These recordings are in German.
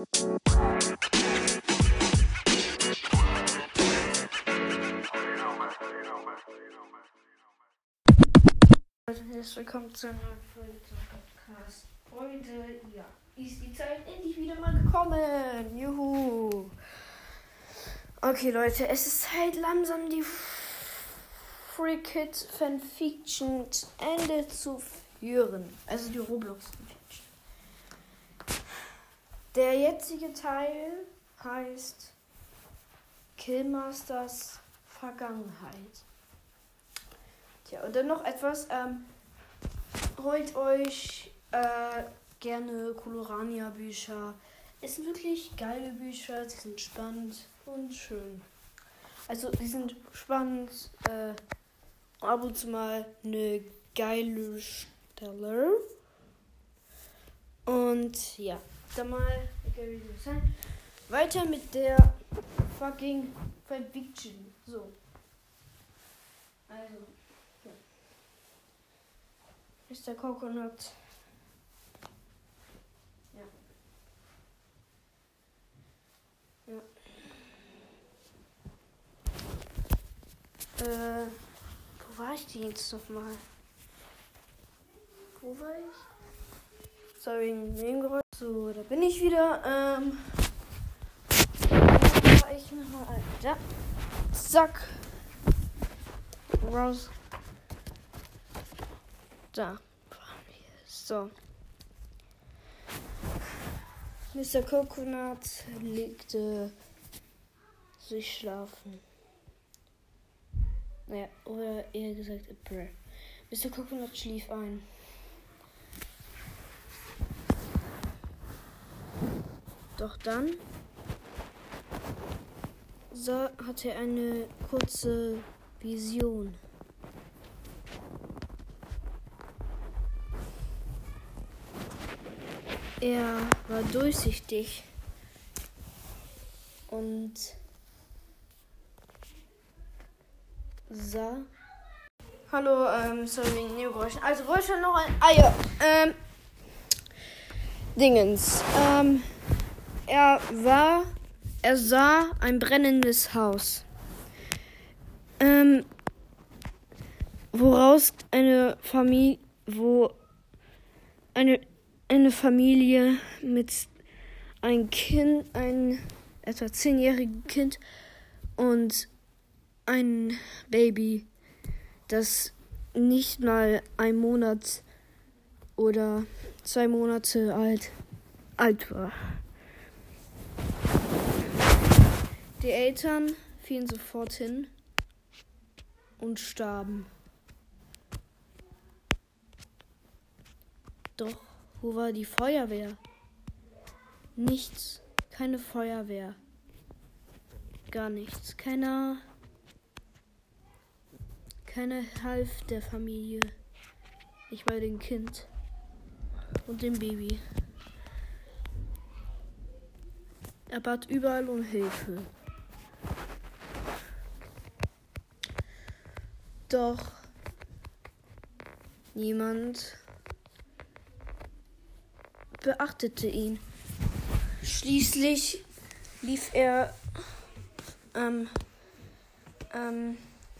Herzlich willkommen zu neuen Folge zum Podcast. Heute, ja, ist die Zeit endlich wieder mal gekommen. Juhu. Okay, Leute, es ist Zeit langsam die Free Kids Fanfiction zu Ende zu führen. Also die Roblox Fanfiction. Der jetzige Teil heißt Killmasters Vergangenheit. Tja, und dann noch etwas. Ähm, holt euch äh, gerne Colorania-Bücher. Es sind wirklich geile Bücher, sie sind spannend und schön. Also, sie sind spannend. Äh, ab und zu mal eine geile Stelle. Und ja, dann mal weiter mit der fucking Fanfiction. So. Also. Mr. Coconut. Ja. Ja. Äh, wo war ich denn jetzt nochmal? Wo war ich? Sorry, Nebengeräusch. So, da bin ich wieder. Ähm, da ich nochmal. Da. Zack. Raus. Da. So. Mr. Coconut legte sich schlafen. Naja, oder eher gesagt, a. Mr. Coconut schlief ein. Doch dann so hatte er eine kurze Vision. Er war durchsichtig und sah. Hallo, ähm, sorry wegen Nebengeräuschen. Also wollte schon noch ein. Ah ja, ähm. Dingens. Ähm. Er war. Er sah ein brennendes Haus. Ähm. Woraus eine Familie. Wo eine eine Familie mit einem Kind, ein etwa zehnjährigen Kind und ein Baby, das nicht mal ein Monat oder zwei Monate alt, alt war. Die Eltern fielen sofort hin und starben. Doch wo war die Feuerwehr? Nichts. Keine Feuerwehr. Gar nichts. Keiner. Keiner half der Familie. Ich bei dem Kind. Und dem Baby. Er bat überall um Hilfe. Doch niemand beachtete ihn. Schließlich lief er, ähm, ähm,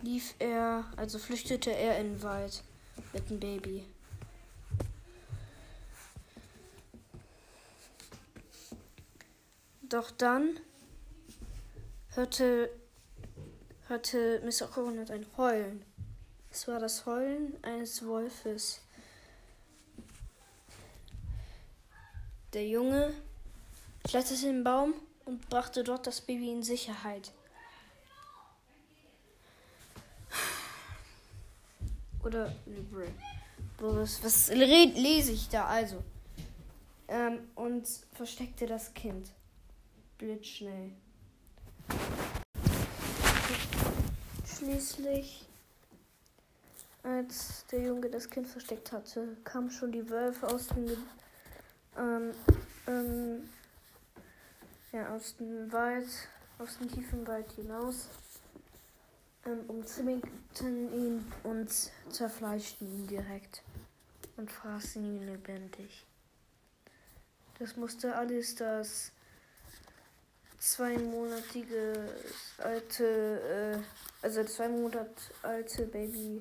lief er, also flüchtete er in den Wald mit dem Baby. Doch dann hörte, hörte Mr. Coconut ein Heulen. Es war das Heulen eines Wolfes. Der Junge kletterte in den Baum und brachte dort das Baby in Sicherheit. Oder was, was lese ich da also? Ähm, und versteckte das Kind. Blitzschnell. Schließlich, als der Junge das Kind versteckt hatte, kamen schon die Wölfe aus dem ähm, ähm, ja, aus dem Wald, aus dem tiefen Wald hinaus, ähm, umzingelten ihn und zerfleischten ihn direkt und fraßen ihn lebendig. Das musste alles das zweimonatiges alte, äh, also zwei Monat alte Baby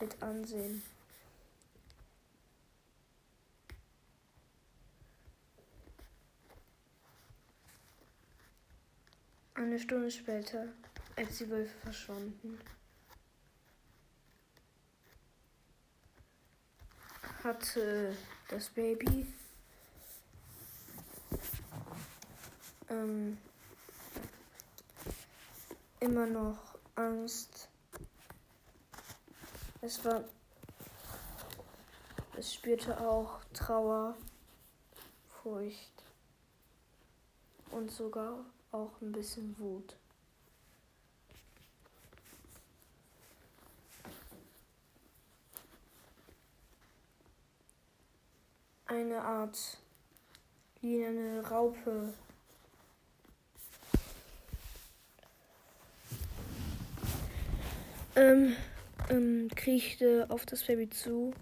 halt ansehen. Eine Stunde später, als die Wölfe verschwanden, hatte das Baby ähm, immer noch Angst. Es war, es spürte auch Trauer, Furcht und sogar auch ein bisschen Wut. Eine Art wie eine Raupe ähm, ähm, kriechte auf das Baby zu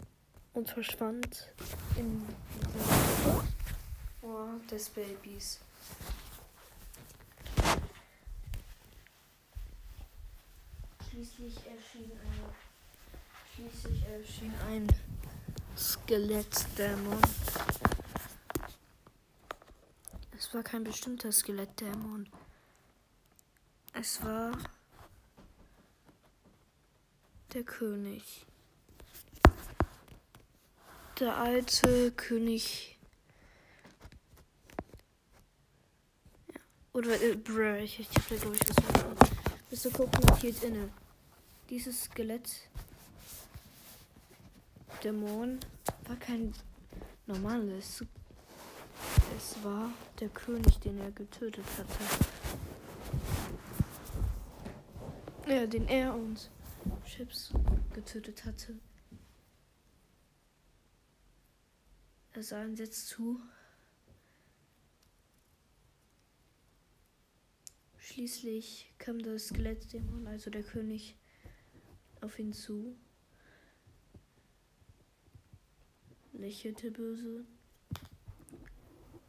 und verschwand in Ohr des Babys. Schließlich erschien ein, schließlich erschien ein Skelettdämon. Es war kein bestimmter Skelettdämon. Es war der König. Der alte König. Ja. Oder, äh, bruh, ich, ich hab da glaube ich was Bist du gucken, noch hielt inne. Dieses Skelett. Dämon war kein normales. Es war der König, den er getötet hatte. Ja, den er und Chips getötet hatte. Er sah ihn jetzt zu. Schließlich kam das Skelettdämon, also der König, auf ihn zu, lächelte böse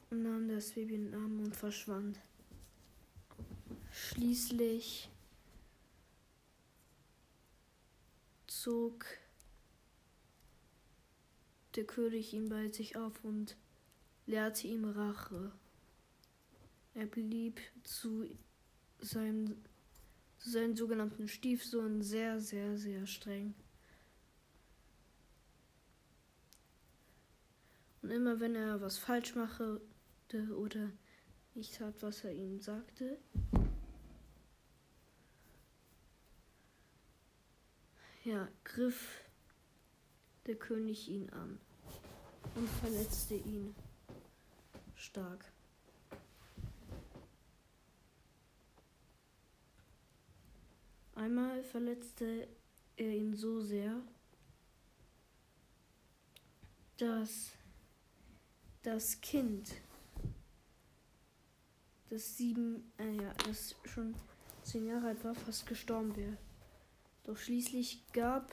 und nahm das Baby in den Arm und verschwand. Schließlich zog der König ihn bei sich auf und lehrte ihm Rache. Er blieb zu seinem, zu seinem sogenannten Stiefsohn sehr, sehr, sehr streng. Und immer wenn er was falsch machte oder nicht tat, was er ihm sagte, ja, griff der König ihn an und verletzte ihn stark. Einmal verletzte er ihn so sehr, dass das Kind, das sieben, äh ja, das schon zehn Jahre alt war, fast gestorben wäre. Doch schließlich gab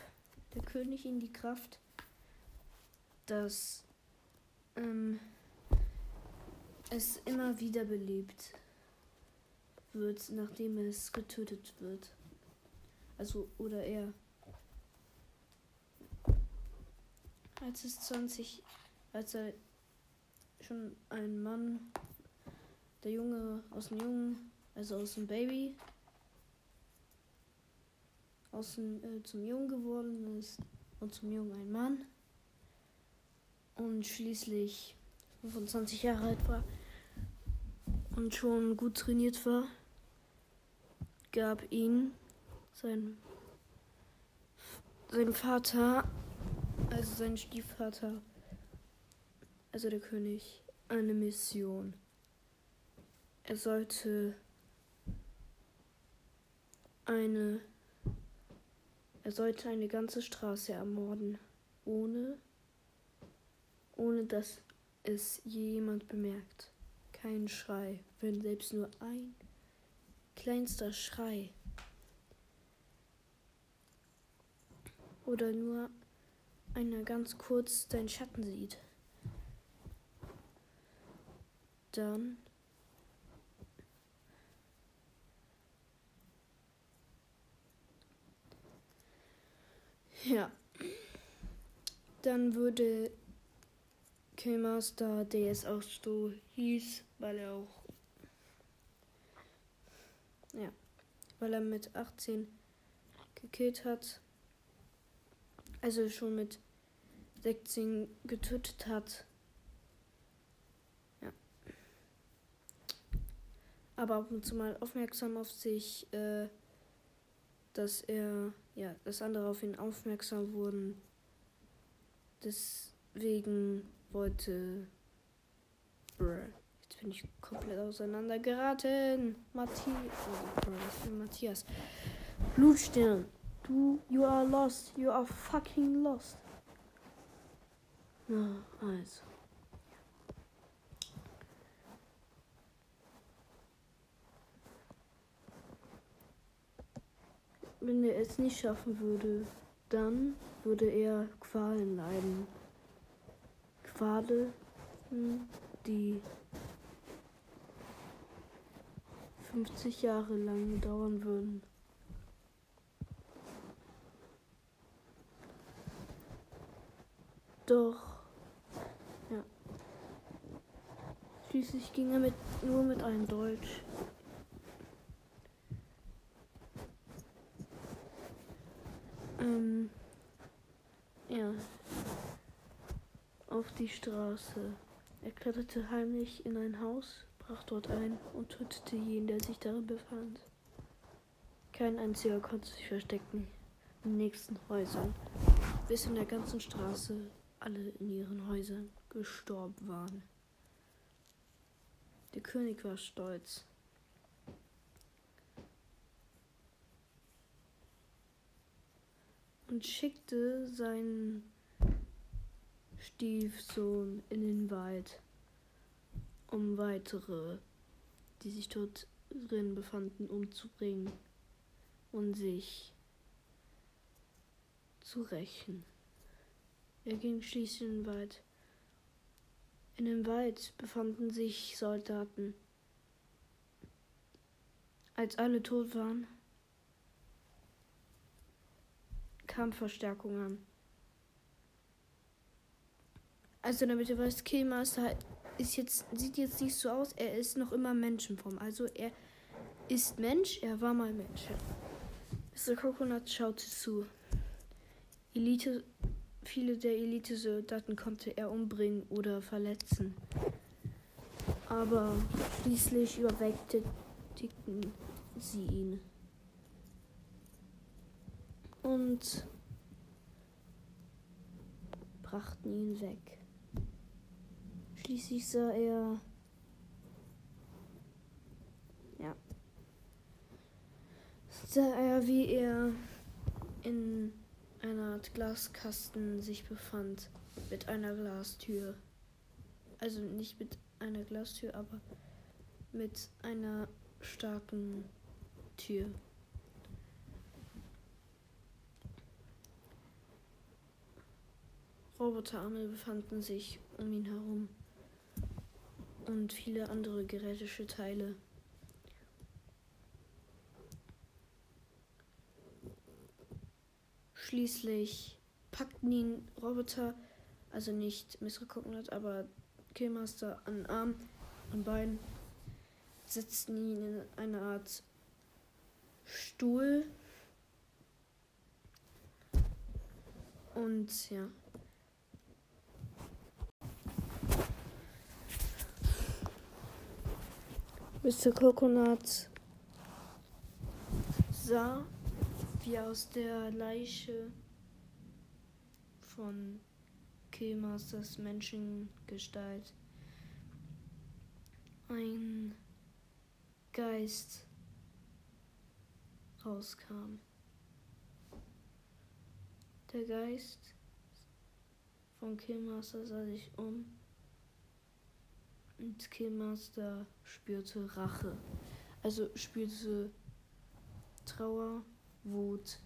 der König ihm die Kraft, dass ähm, es immer wieder belebt wird, nachdem es getötet wird. Also, oder er. Als es 20, als er schon ein Mann, der Junge aus dem Jungen, also aus dem Baby, aus dem, äh, zum Jungen geworden ist und zum Jungen ein Mann und schließlich 25 Jahre alt war und schon gut trainiert war, gab ihn sein, sein Vater, also sein Stiefvater, also der König, eine Mission. Er sollte eine er sollte eine ganze Straße ermorden, ohne, ohne dass es jemand bemerkt. Kein Schrei, wenn selbst nur ein kleinster Schrei oder nur einer ganz kurz deinen Schatten sieht. Dann Dann würde Killmaster, der jetzt auch so hieß, weil er auch. Ja, weil er mit 18 gekillt hat. Also schon mit 16 getötet hat. Ja. Aber ab und zu mal aufmerksam auf sich, äh, dass er, ja, dass andere auf ihn aufmerksam wurden. Deswegen wollte. Brr, jetzt bin ich komplett auseinander geraten. Matthias. Oh, Matthias. Blutstern. Du, you are lost. You are fucking lost. Na, also. Wenn er es nicht schaffen würde, dann würde er Qualen leiden. Qualen, die 50 Jahre lang dauern würden. Doch, ja. Schließlich ging er mit, nur mit einem Deutsch. Ähm, ja. Auf die Straße. Er kletterte heimlich in ein Haus, brach dort ein und tötete jeden, der sich darin befand. Kein einziger konnte sich verstecken in den nächsten Häusern, bis in der ganzen Straße alle in ihren Häusern gestorben waren. Der König war stolz. Und schickte seinen Stiefsohn in den Wald, um weitere, die sich dort drin befanden, umzubringen und sich zu rächen. Er ging schließlich in den Wald. In dem Wald befanden sich Soldaten. Als alle tot waren, kam Verstärkung an. Also damit ihr weißt, Killmaster ist jetzt, sieht jetzt nicht so aus, er ist noch immer Menschenform. Also er ist Mensch, er war mal Mensch. Mr. Coconut schaute zu. Elite Viele der Elite-Soldaten konnte er umbringen oder verletzen. Aber schließlich überwältigten sie ihn. Und brachten ihn weg. Schließlich sah er. Ja. Sah er, wie er in einer Art Glaskasten sich befand mit einer Glastür. Also nicht mit einer Glastür, aber mit einer starken Tür. Roboterarme befanden sich um ihn herum und viele andere gerätische Teile. Schließlich packten ihn Roboter, also nicht Mr. Coconut, aber Killmaster an Arm und Bein, setzten ihn in eine Art Stuhl. Und ja. Mr. Coconut sah wie aus der Leiche von Killmasters Menschengestalt ein Geist rauskam. Der Geist von Killmaster sah sich um und Killmaster spürte Rache. Also spürte Trauer Wut.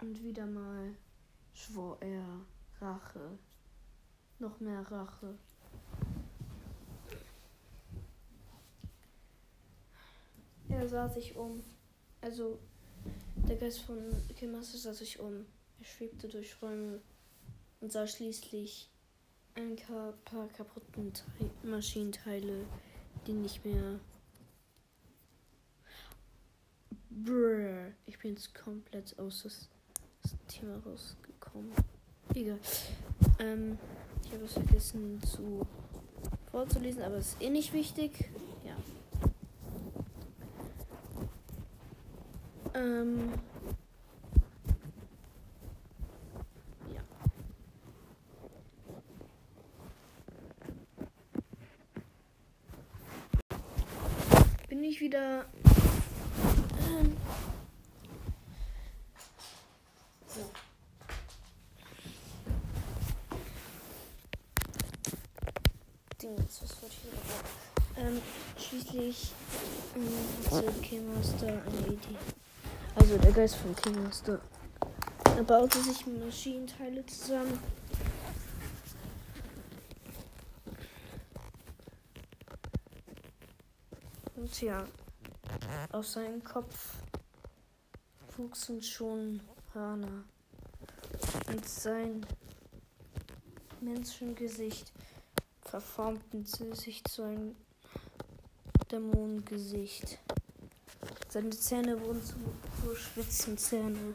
Und wieder mal schwor er Rache. Noch mehr Rache. Er sah sich um. Also Der Geist von Killmaster sah sich um. Er schwebte durch Räume und sah schließlich ein paar kaputten Te Maschinenteile, die nicht mehr. Brrr, ich bin jetzt komplett aus das, das Thema rausgekommen. Egal. Ähm, ich habe es vergessen zu vorzulesen, aber es ist eh nicht wichtig. Ja. Ähm. Ja. Bin ich wieder. Ähm, so. Dings, was wollte ich wieder? Ähm, schließlich ähm, hatte Kingmaster eine Idee. Also der Geist von Kingmaster. Er baute sich Maschinenteile zusammen. Und ja, aus seinem Kopf wuchsen schon Hörner. Und sein Menschengesicht verformten sich zu einem Dämonengesicht. Seine Zähne wurden zu, zu Spitzenzähne.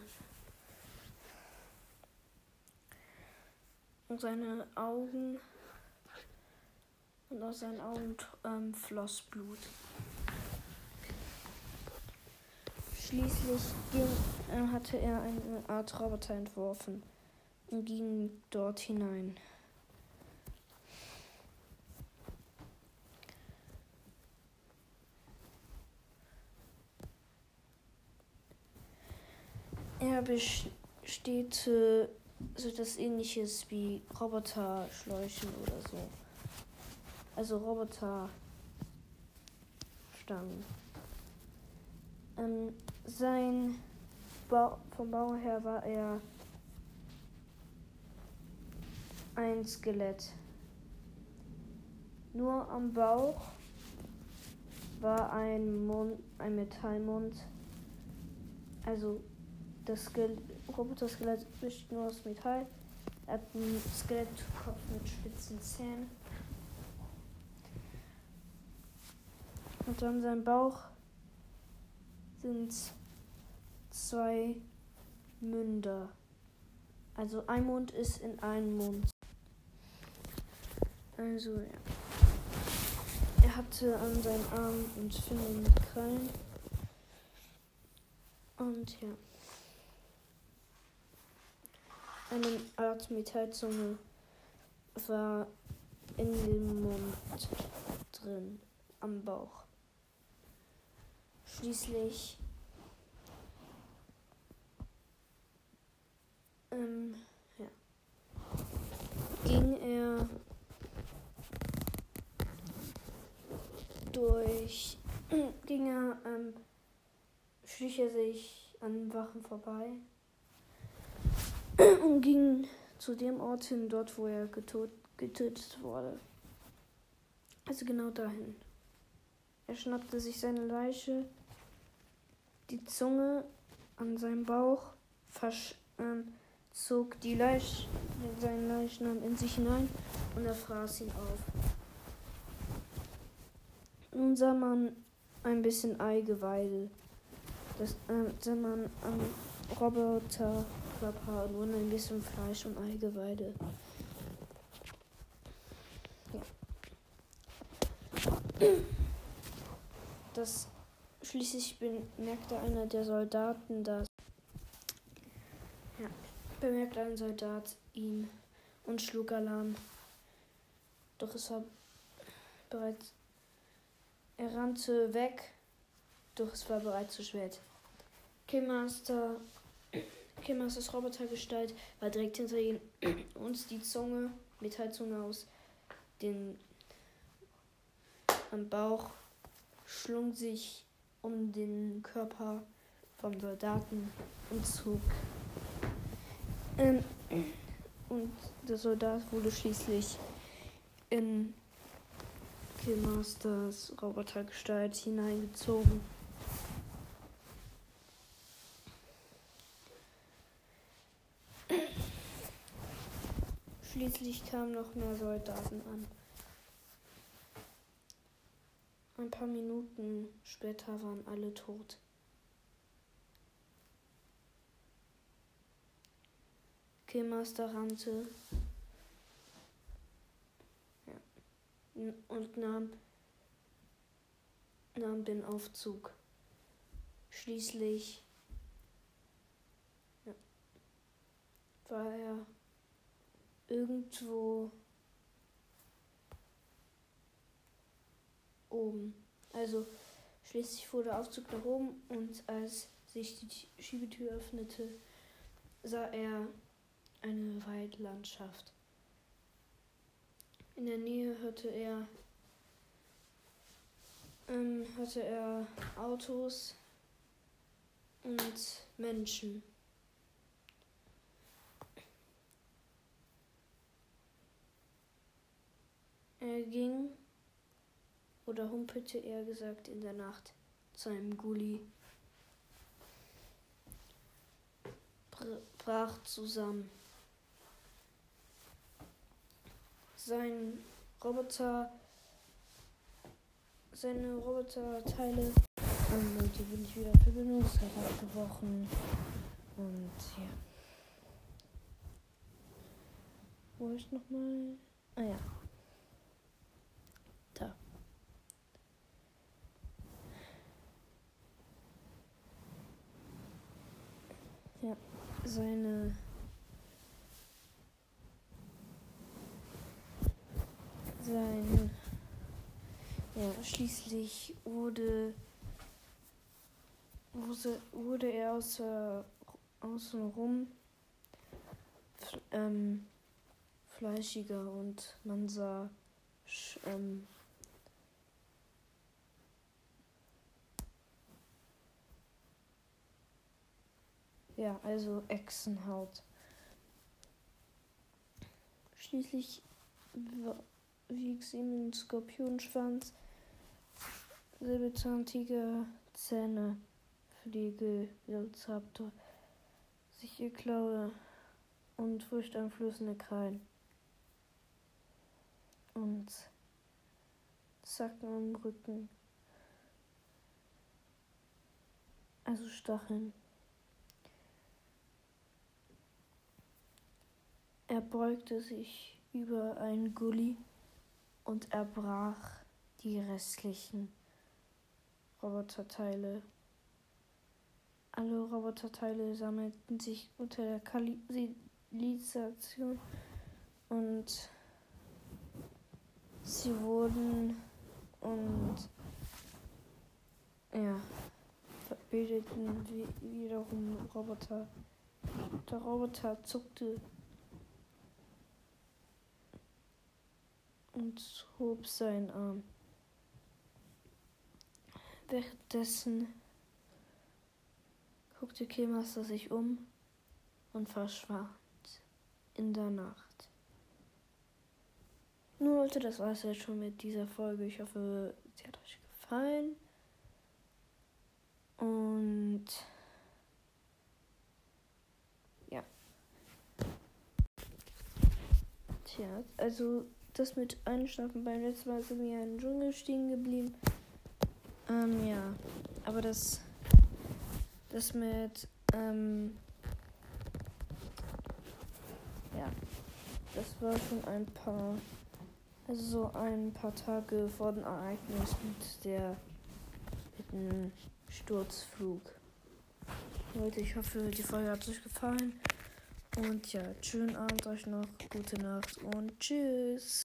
Und seine Augen und aus seinen Augen ähm, floss Blut. Schließlich ging, äh, hatte er eine Art Roboter entworfen und ging dort hinein. Er besteht so etwas ähnliches wie Roboterschläuchen oder so. Also Roboterstangen. Ähm, sein Bau, vom Bau her war er ein Skelett. Nur am Bauch war ein Mund, ein Metallmund. Also das Skelett, Roboter-Skelett besteht nur aus Metall. Er hat einen Skelettkopf mit spitzen Zähnen. Und an seinem Bauch sind zwei Münder. Also ein Mund ist in einem Mund. Also ja. Er hatte an seinen Armen und Fingern Krallen. Und ja. Eine Art Metallzunge war in dem Mund drin, am Bauch. Schließlich ähm, ja, ging er durch, ging er, ähm, schlich er sich an Wachen vorbei und ging zu dem Ort hin, dort wo er getot, getötet wurde. Also genau dahin. Er schnappte sich seine Leiche, die Zunge an seinem Bauch, ähm, zog die Leich seinen Leichnam in sich hinein und er fraß ihn auf. Nun sah man ein bisschen Eigeweide. Das äh, sah man am Roboter Körper nur ein bisschen Fleisch und Eigeweide. Ja. Das schließlich bemerkte einer der Soldaten, dass ja, bemerkte ein Soldat ihn und schlug Alarm. Doch es war bereits er rannte weg, doch es war bereits zu spät. Killmaster Kimmers Robotergestalt war direkt hinter ihm und die Zunge, Metallzunge aus den am Bauch schlung sich um den Körper vom Soldaten und zog. Ähm, und der Soldat wurde schließlich in Killmasters Robotergestalt hineingezogen. Schließlich kamen noch mehr Soldaten an. Ein paar Minuten später waren alle tot. Killmaster rannte ja, und nahm, nahm den Aufzug. Schließlich ja, war er irgendwo oben. Also schließlich fuhr der Aufzug nach oben und als sich die Schiebetür öffnete, sah er eine Waldlandschaft. In der Nähe hörte er, ähm, hörte er Autos und Menschen. Er ging oder humpelte eher gesagt in der Nacht zu einem Gully. brach zusammen. sein Roboter, seine Roboterteile, ähm, Leute, bin ich wieder Verbindungszeit abgebrochen. Und ja. Wo ist nochmal? Ah ja. Da. Ja, seine sein. Ja, schließlich wurde, wurde, er außer, außenrum ähm, fleischiger und man sah ähm, ja, also Echsenhaut. Schließlich wiegt ihm Skorpionschwanz, Säbelzahntiger, Zähne, Fliegel, Velociraptor, sichere Klaue und furchteinflößende Krallen. Und Zacken im Rücken. Also Stacheln. Er beugte sich über einen Gully und erbrach die restlichen Roboterteile. Alle Roboterteile sammelten sich unter der Kalisation und sie wurden und ja, bildeten wiederum Roboter. Der Roboter zuckte und hob seinen Arm. Währenddessen guckte Killmaster sich um und verschwand in der Nacht. Nun Leute, das war es jetzt schon mit dieser Folge. Ich hoffe, sie hat euch gefallen. Und ja. Tja, also das mit Einschlafen beim letzten Mal sind wir im Dschungel stehen geblieben. Ähm, ja. Aber das. Das mit. Ähm, ja. Das war schon ein paar. Also so ein paar Tage vor dem Ereignis mit der. mit dem Sturzflug. Leute, ich hoffe, die Folge hat euch gefallen. Und ja, schönen Abend euch noch, gute Nacht und tschüss.